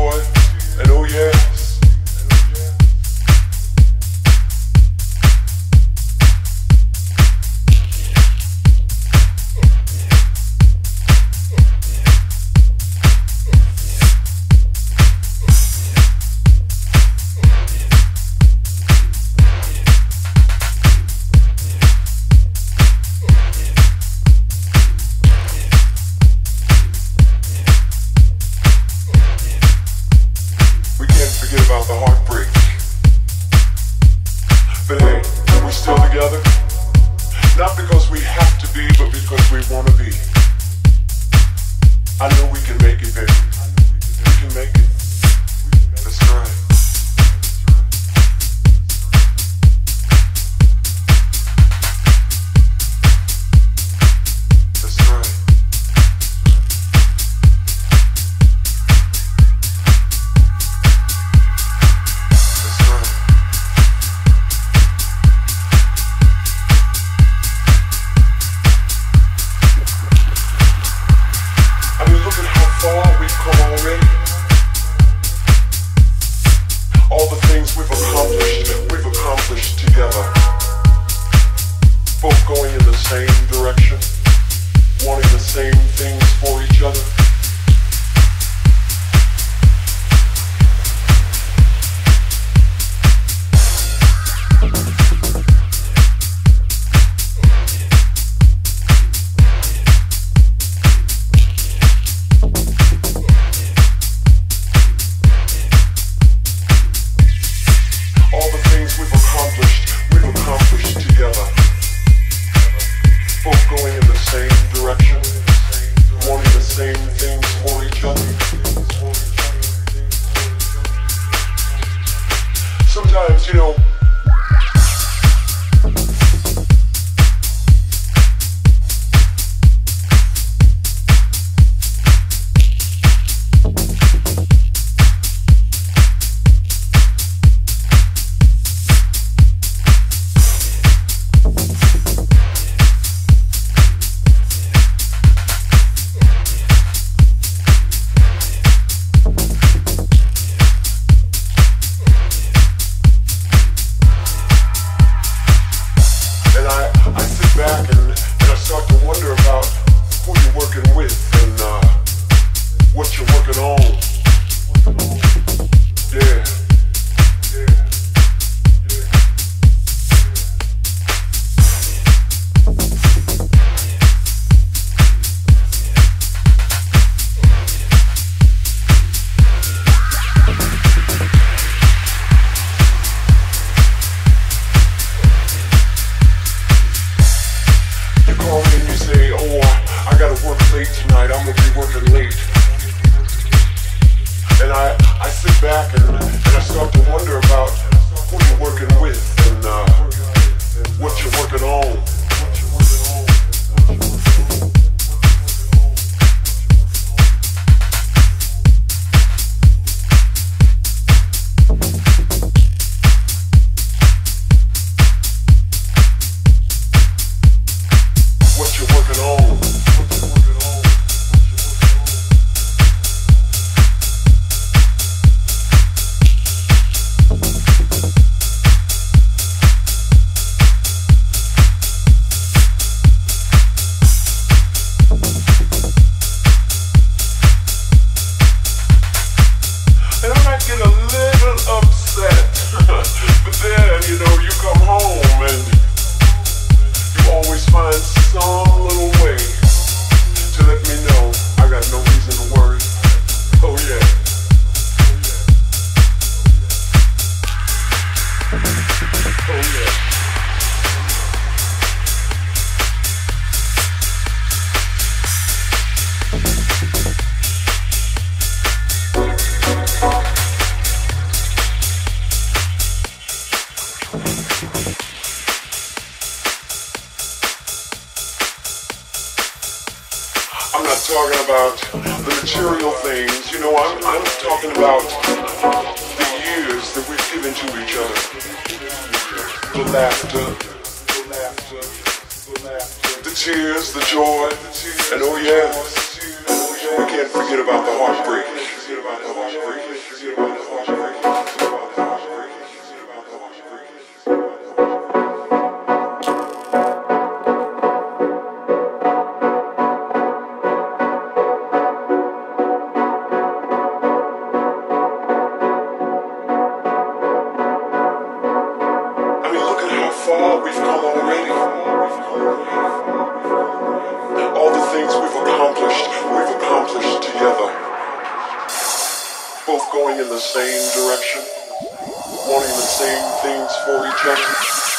boy. same direction, wanting the same things for each other. not talking about the material things. You know, I'm, I'm talking about the years that we've given to each other. The laughter, the tears, the joy, and oh yeah, we can't forget about the heartbreak. going in the same direction, wanting the same things for each other.